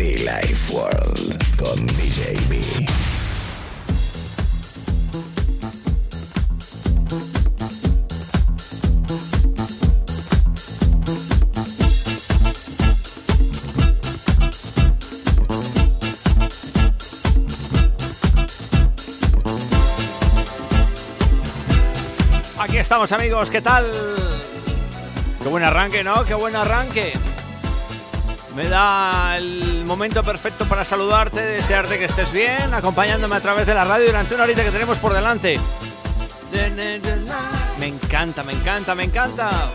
Be Life World con DJ B. Aquí estamos amigos, ¿qué tal? Qué buen arranque, ¿no? Qué buen arranque. Me da el momento perfecto para saludarte, desearte que estés bien, acompañándome a través de la radio durante una horita que tenemos por delante. Me encanta, me encanta, me encanta.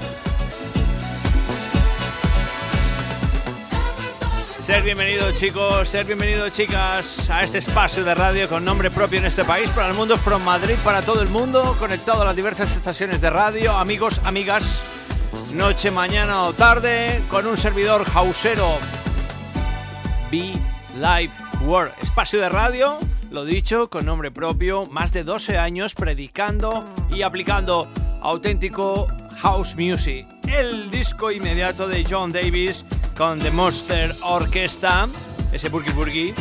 Ser bienvenidos chicos, ser bienvenidos chicas a este espacio de radio con nombre propio en este país, para el mundo, from Madrid, para todo el mundo, conectado a las diversas estaciones de radio, amigos, amigas, noche, mañana o tarde, con un servidor hausero. Be Live World, espacio de radio, lo dicho, con nombre propio, más de 12 años predicando y aplicando auténtico house music. El disco inmediato de John Davis con The Monster Orchestra, ese Burgi Burgi.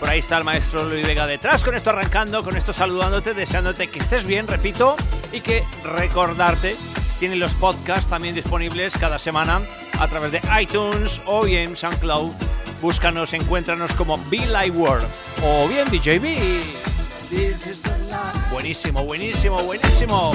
Por ahí está el maestro Luis Vega detrás, con esto arrancando, con esto saludándote, deseándote que estés bien, repito, y que recordarte, tiene los podcasts también disponibles cada semana a través de iTunes o bien SoundCloud. Búscanos, encuéntranos como Be Live World o bien DJB. Buenísimo, buenísimo, buenísimo.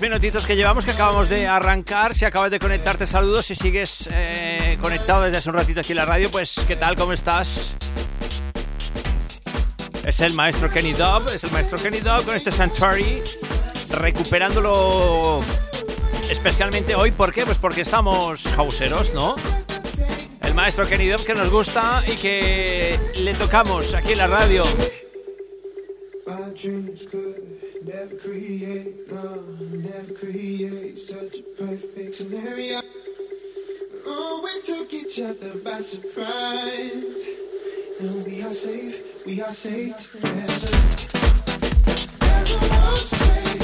10 minutitos que llevamos, que acabamos de arrancar. Si acabas de conectarte, saludos. Si sigues eh, conectado desde hace un ratito aquí en la radio, pues ¿qué tal? ¿Cómo estás? Es el maestro Kenny Dub, es el maestro Kenny Dub con este Sanctuary, recuperándolo especialmente hoy. ¿Por qué? Pues porque estamos hauseros, ¿no? El maestro Kenny Dub que nos gusta y que le tocamos aquí en la radio. Never create, no, never create such a perfect scenario. Oh, we took each other by surprise. And we are safe, we are safe together. There's a warm space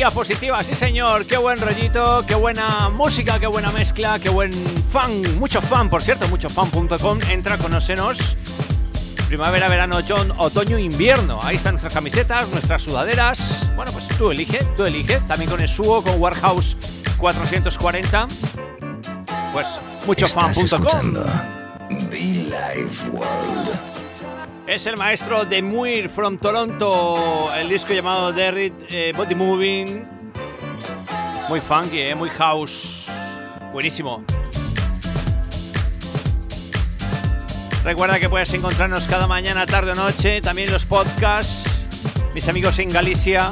energía positiva, sí señor, qué buen rollito, qué buena música, qué buena mezcla, qué buen fan, mucho fan, por cierto, muchofan.com, entra, conócenos. Primavera, verano, otoño, invierno. Ahí están nuestras camisetas, nuestras sudaderas. Bueno, pues tú elige, tú elige. También con el Suo, con Warehouse 440. Pues muchofan.com. Es el maestro de Muir from Toronto, el disco llamado Derrit eh, Body Moving. Muy funky, eh, muy house. Buenísimo. Recuerda que puedes encontrarnos cada mañana, tarde o noche, también los podcasts. Mis amigos en Galicia,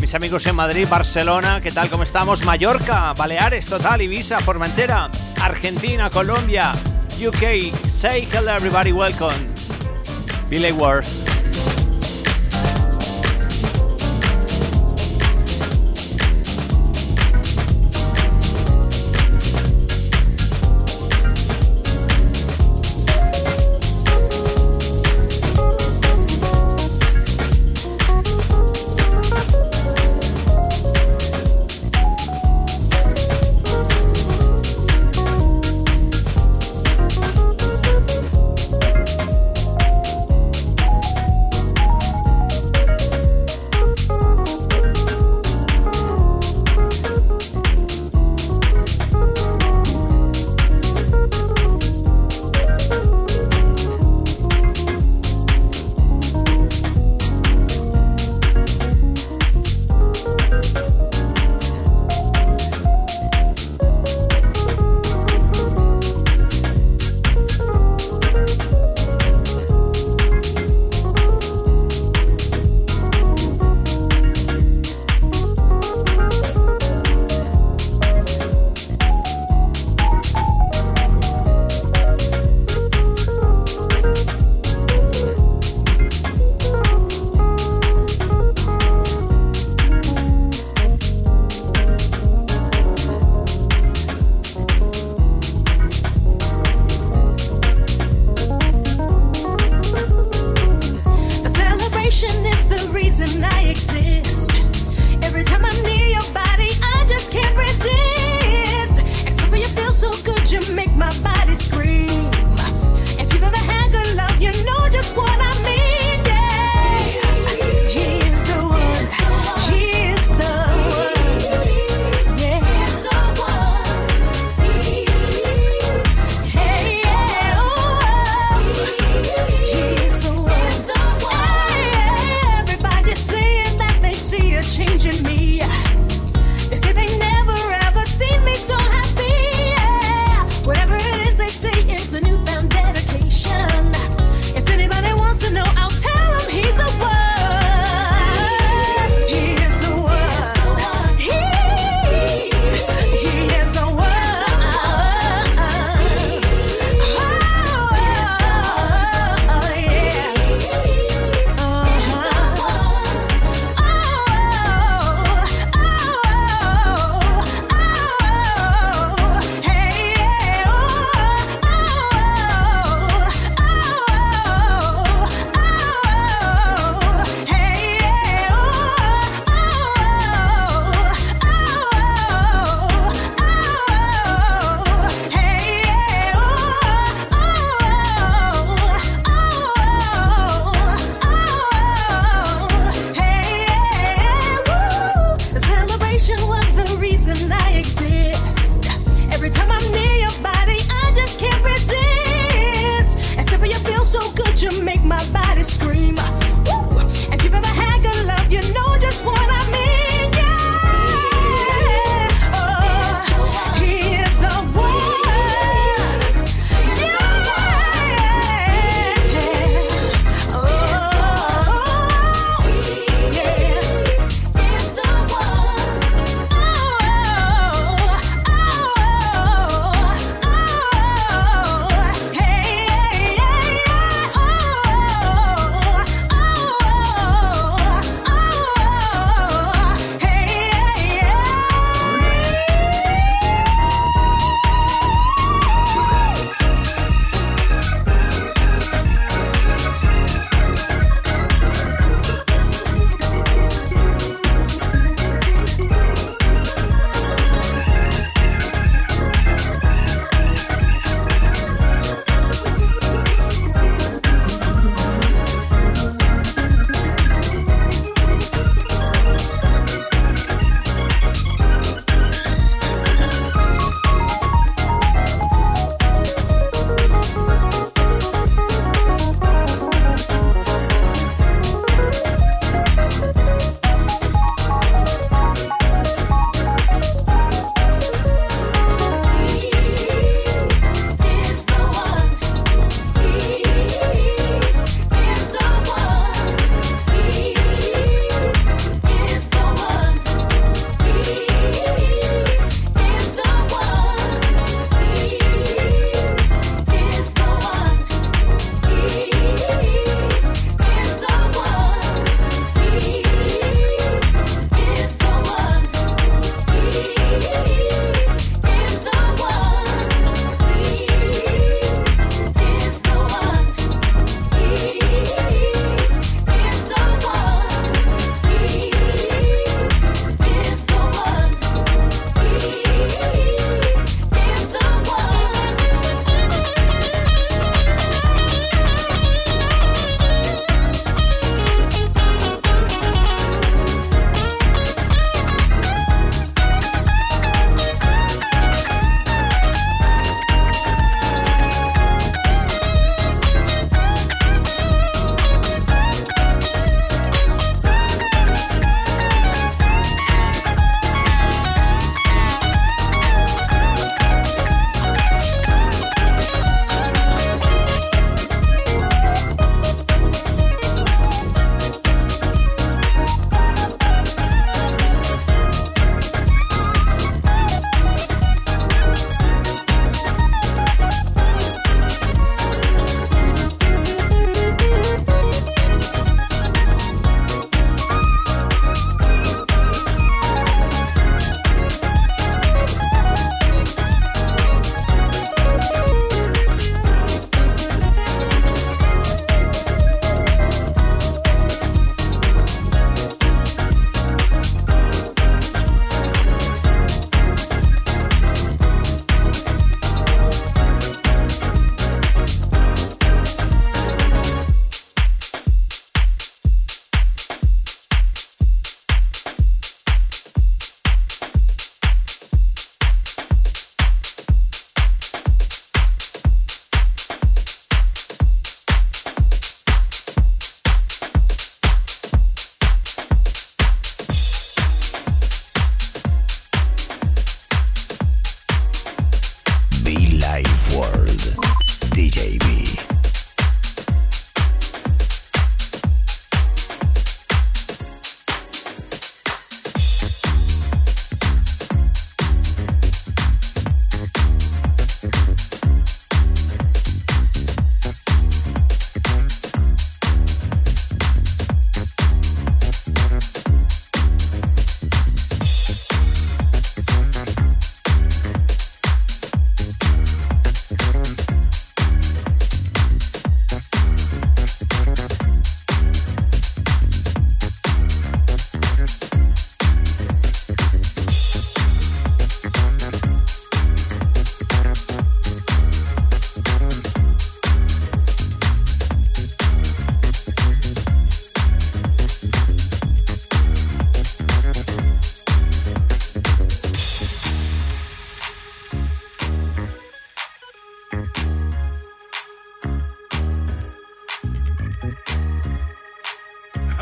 mis amigos en Madrid, Barcelona, ¿qué tal? ¿Cómo estamos? Mallorca, Baleares, Total, Ibiza, Formentera, Argentina, Colombia, UK. Say hello everybody, welcome. Billy Ward.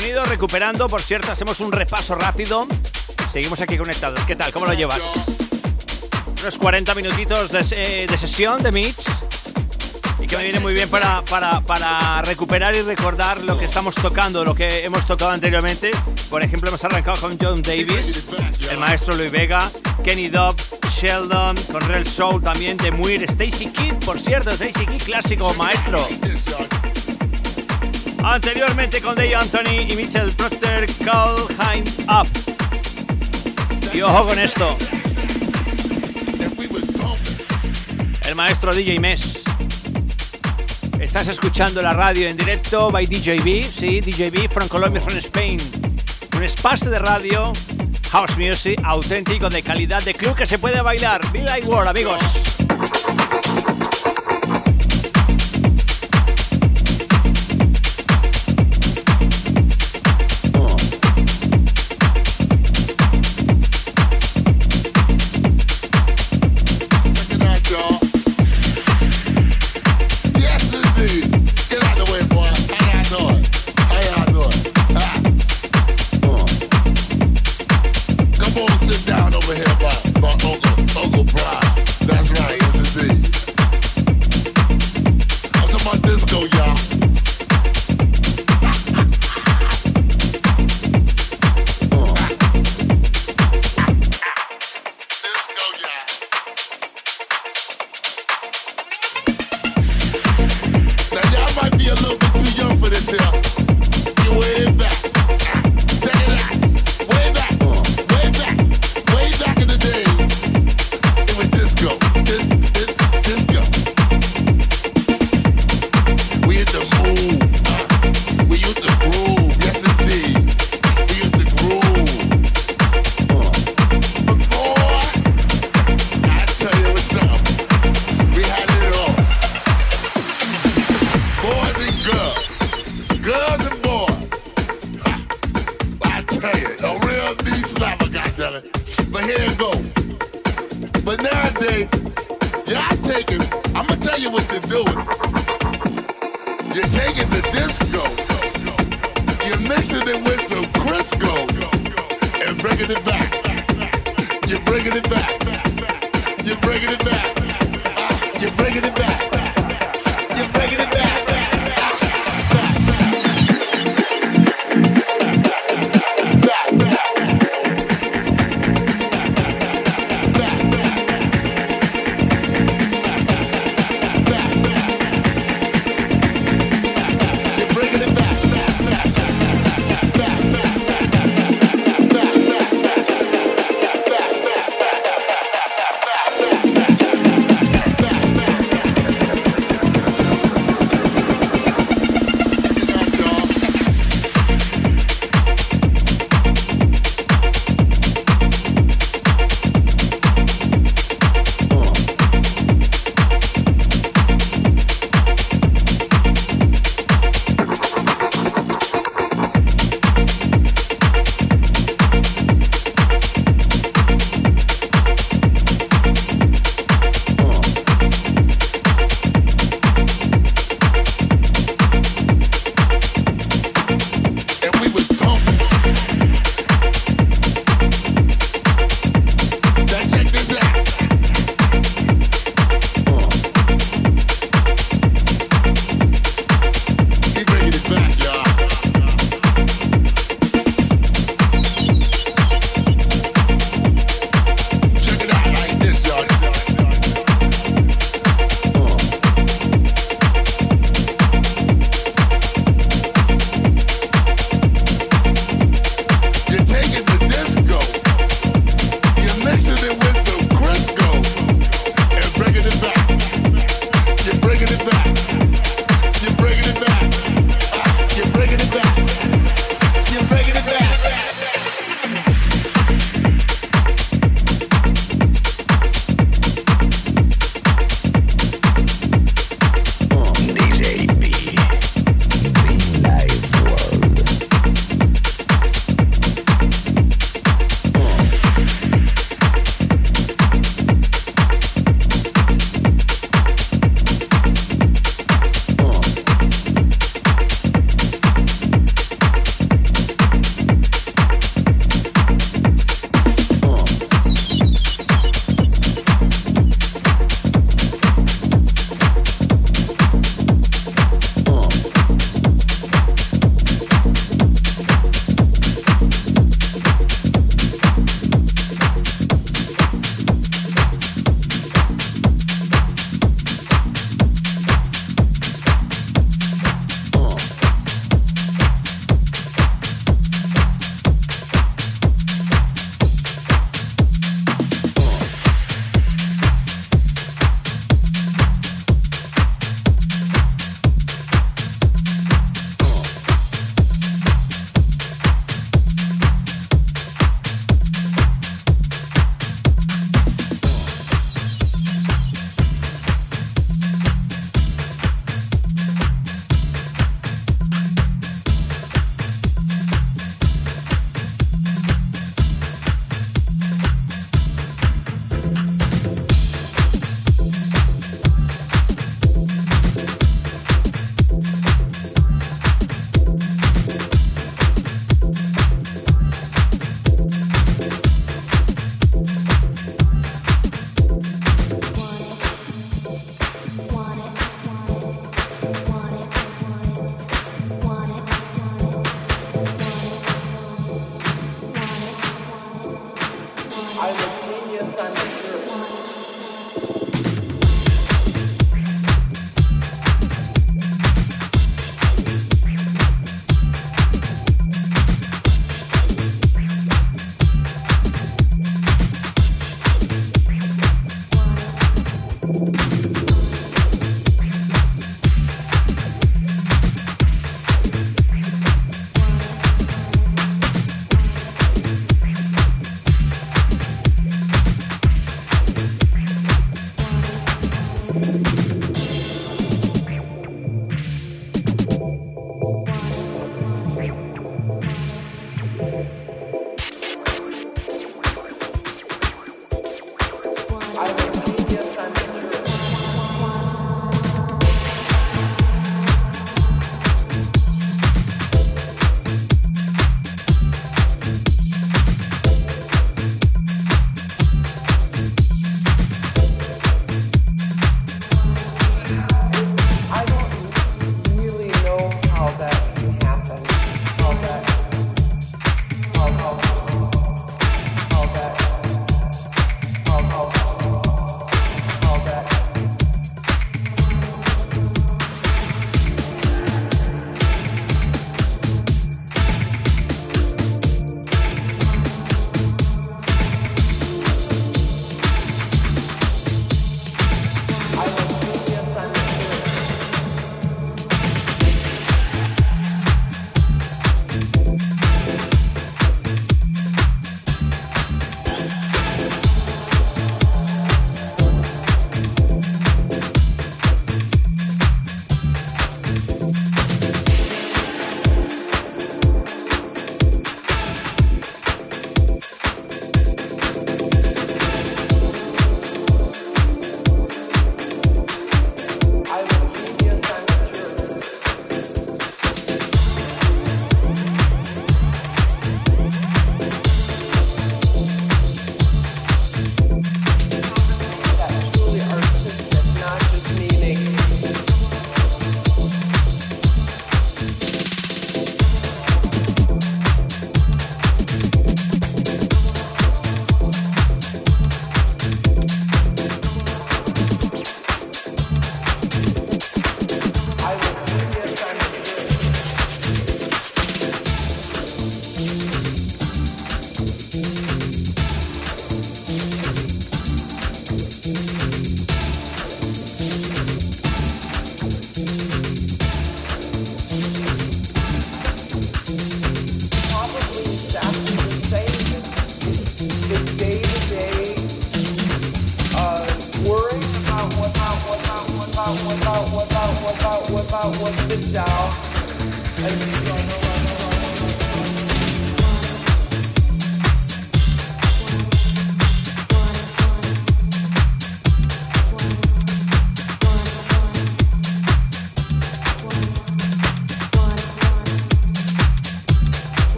sonido recuperando. Por cierto, hacemos un repaso rápido. Seguimos aquí conectados. ¿Qué tal? ¿Cómo lo llevas? Unos 40 minutitos de, eh, de sesión de mix y que me viene muy bien para, recuperar y recordar lo que estamos tocando, lo que hemos tocado anteriormente. Por ejemplo, hemos arrancado con John Davis, el maestro Luis Vega, Kenny Dobb, Sheldon, con Real Soul también, de Muir, Stacy Kidd, por cierto, Stacy Kidd, clásico maestro. Anteriormente con Dave Anthony y Mitchell Proctor, Call Hind Up. Y ojo con esto. El maestro DJ Mess. Estás escuchando la radio en directo by DJB, sí, DJB from Colombia, from Spain. Un espacio de radio, house music auténtico de calidad de club que se puede bailar. Be like world, amigos.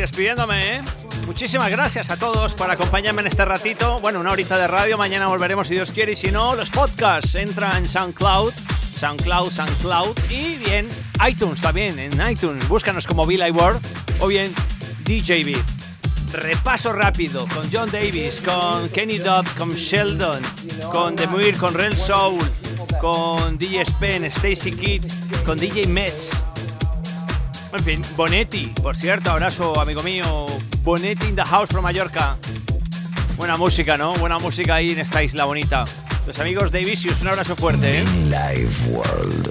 Despidiéndome, ¿eh? Muchísimas gracias a todos por acompañarme en este ratito. Bueno, una horita de radio. Mañana volveremos si Dios quiere. Y si no, los podcasts entran en SoundCloud. SoundCloud, SoundCloud. Y bien, iTunes también. En iTunes. Búscanos como Bill Ward o bien DJB. Repaso rápido con John Davis, con Kenny Dodd, con Sheldon, con The Muir, con Real Soul, con DJ Spen, Stacy Kidd, con DJ Metz en fin, Bonetti, por cierto, abrazo, amigo mío. Bonetti in the house from Mallorca. Buena música, ¿no? Buena música ahí en esta isla bonita. Los amigos de Vicious, un abrazo fuerte, ¿eh? Live World.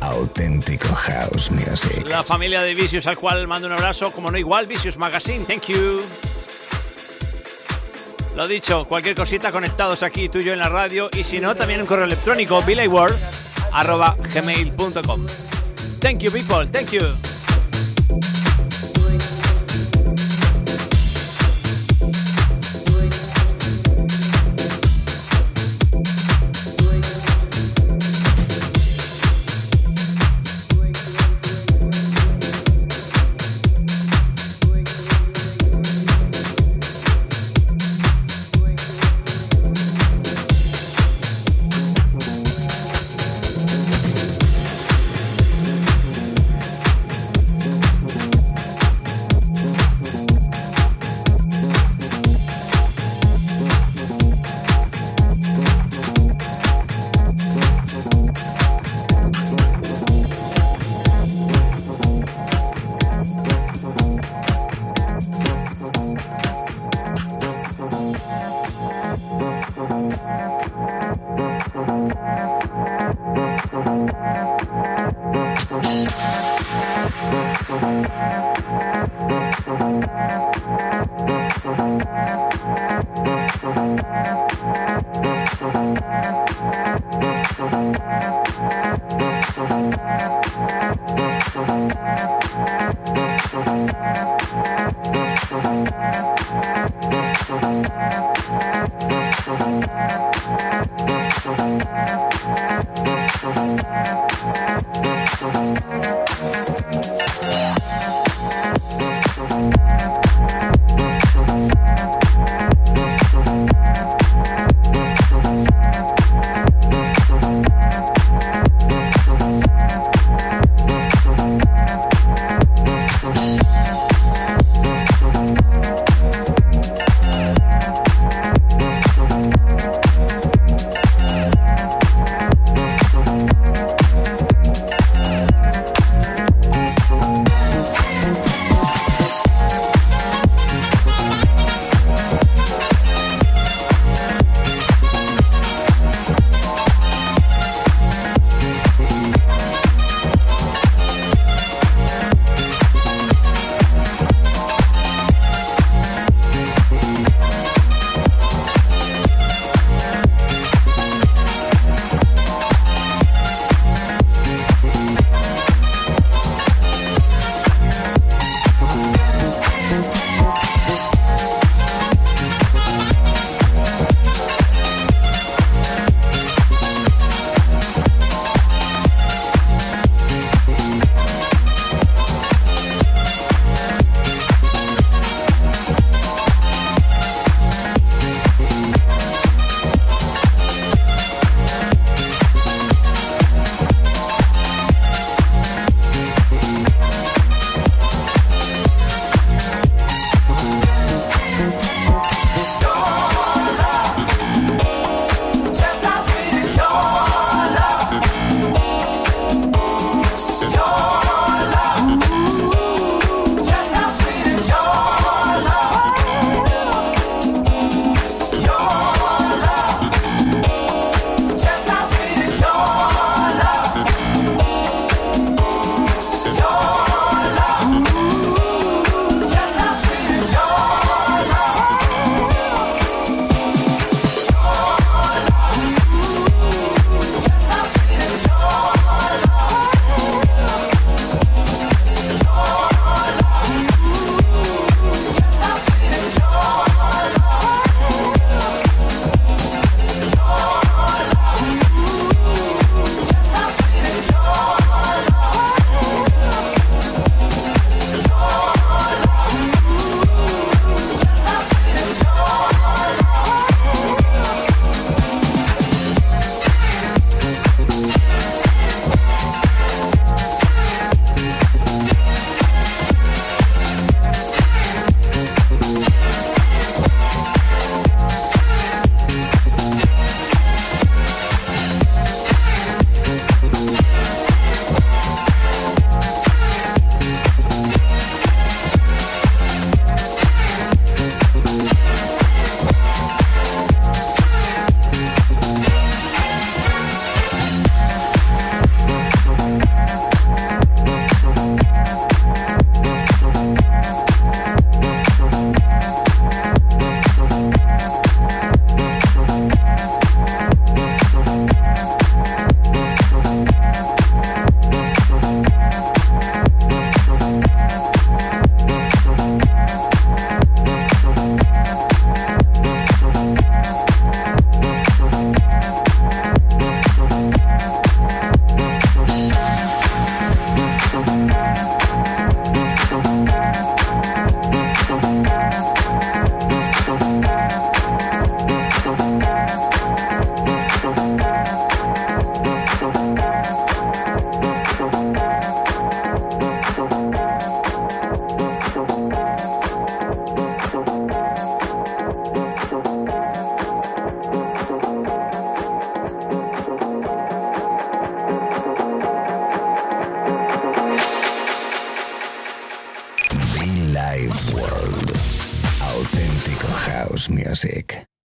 Auténtico House Music. La familia de Vicious, al cual mando un abrazo, como no igual, Vicious Magazine, thank you. Lo dicho, cualquier cosita conectados aquí tú y yo en la radio y si no, también un correo electrónico, gmail.com Thank you, people. Thank you.